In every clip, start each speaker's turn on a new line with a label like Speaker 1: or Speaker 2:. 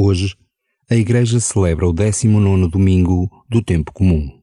Speaker 1: Hoje, a Igreja celebra o 19 domingo do tempo comum.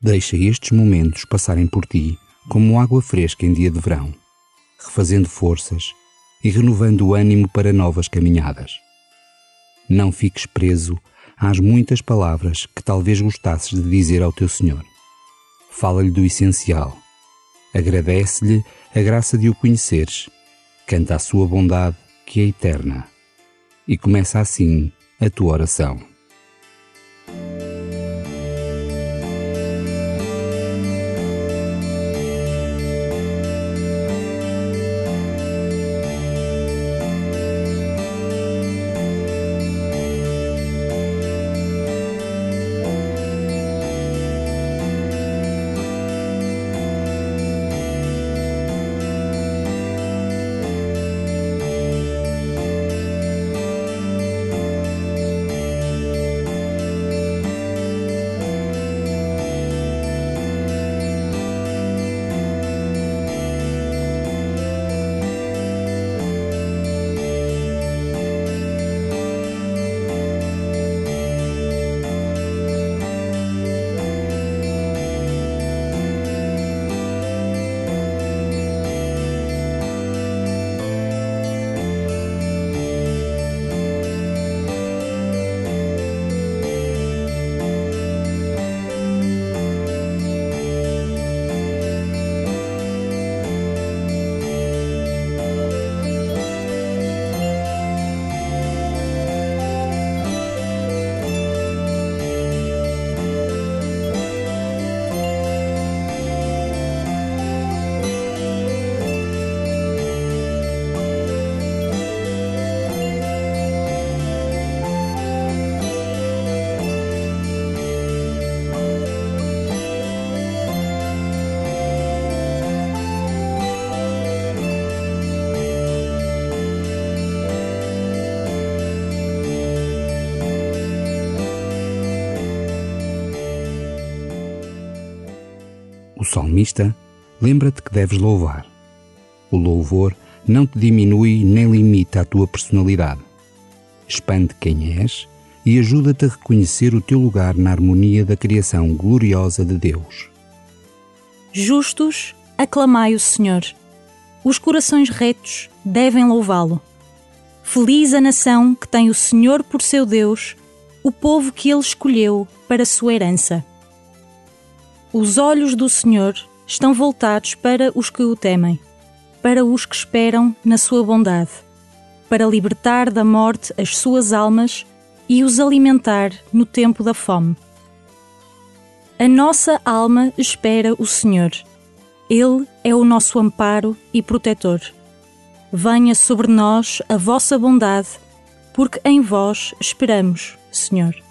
Speaker 1: Deixa estes momentos passarem por ti como água fresca em dia de verão, refazendo forças e renovando o ânimo para novas caminhadas. Não fiques preso às muitas palavras que talvez gostasses de dizer ao teu Senhor. Fala-lhe do essencial. Agradece-lhe a graça de o conheceres. Canta a sua bondade, que é eterna. E começa assim a tua oração. Salmista, lembra-te que deves louvar. O louvor não te diminui nem limita a tua personalidade. Expande quem és e ajuda-te a reconhecer o teu lugar na harmonia da criação gloriosa de Deus.
Speaker 2: Justos, aclamai o Senhor. Os corações retos devem louvá-lo. Feliz a nação que tem o Senhor por seu Deus, o povo que ele escolheu para sua herança. Os olhos do Senhor estão voltados para os que o temem, para os que esperam na sua bondade, para libertar da morte as suas almas e os alimentar no tempo da fome. A nossa alma espera o Senhor. Ele é o nosso amparo e protetor. Venha sobre nós a vossa bondade, porque em vós esperamos, Senhor.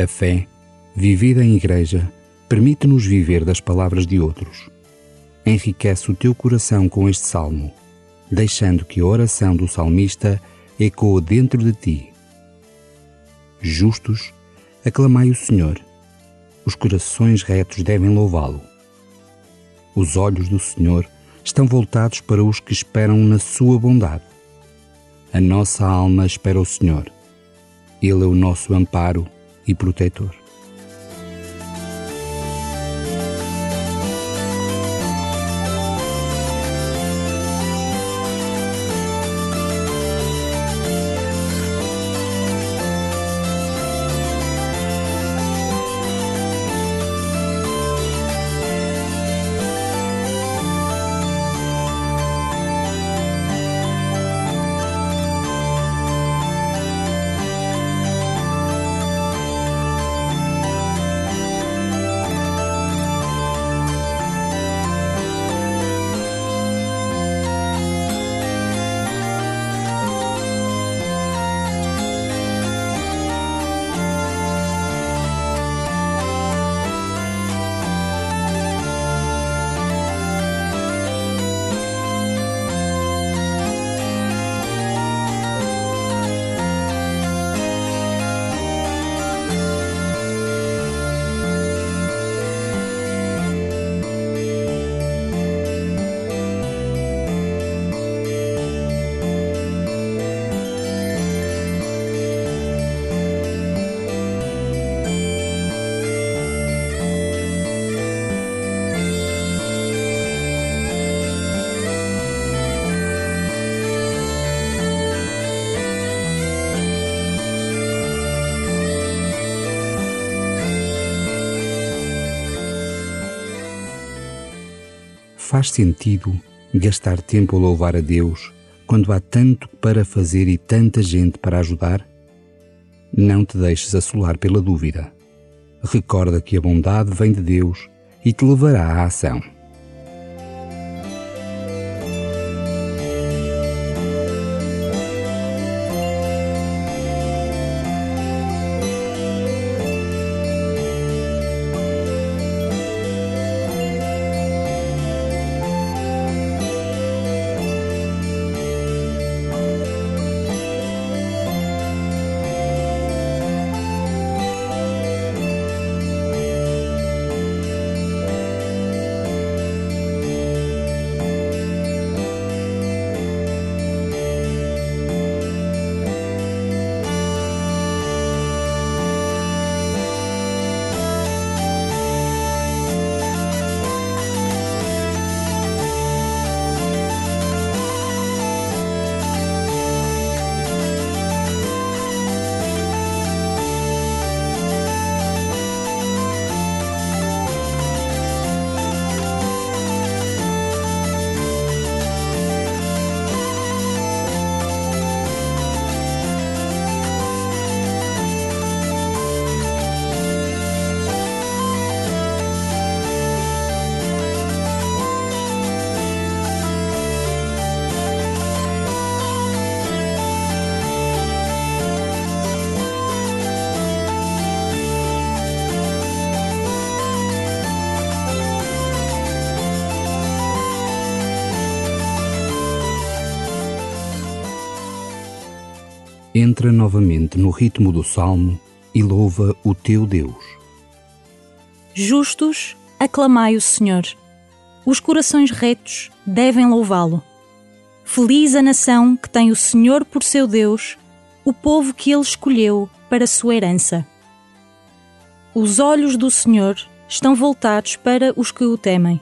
Speaker 1: A fé, vivida em igreja, permite-nos viver das palavras de outros. Enriquece o teu coração com este salmo, deixando que a oração do salmista ecoe dentro de ti. Justos, aclamai o Senhor. Os corações retos devem louvá-lo. Os olhos do Senhor estão voltados para os que esperam na sua bondade. A nossa alma espera o Senhor. Ele é o nosso amparo e protetor. Faz sentido gastar tempo a louvar a Deus quando há tanto para fazer e tanta gente para ajudar? Não te deixes assolar pela dúvida. Recorda que a bondade vem de Deus e te levará à ação. Entra novamente no ritmo do salmo e louva o teu Deus.
Speaker 2: Justos, aclamai o Senhor. Os corações retos devem louvá-lo. Feliz a nação que tem o Senhor por seu Deus, o povo que ele escolheu para sua herança. Os olhos do Senhor estão voltados para os que o temem,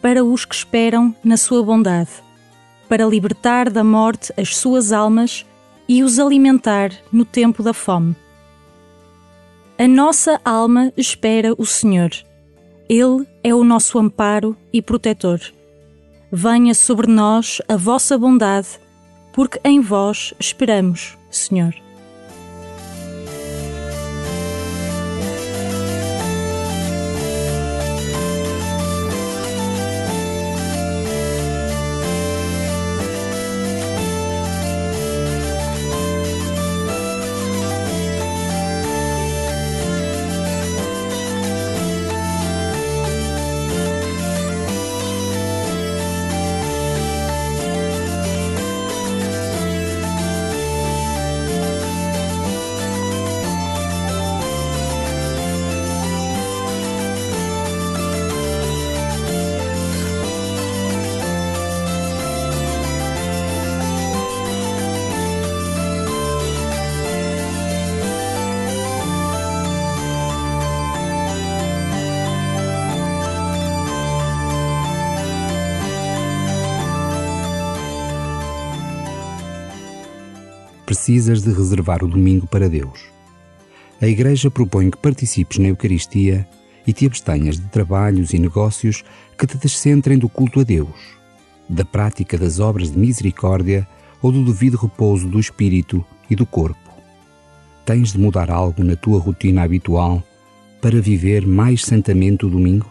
Speaker 2: para os que esperam na sua bondade, para libertar da morte as suas almas e os alimentar no tempo da fome. A nossa alma espera o Senhor. Ele é o nosso amparo e protetor. Venha sobre nós a vossa bondade, porque em vós esperamos, Senhor.
Speaker 1: Precisas de reservar o domingo para Deus. A Igreja propõe que participes na Eucaristia e te abstenhas de trabalhos e negócios que te descentrem do culto a Deus, da prática das obras de misericórdia ou do devido repouso do espírito e do corpo. Tens de mudar algo na tua rotina habitual para viver mais santamente o domingo?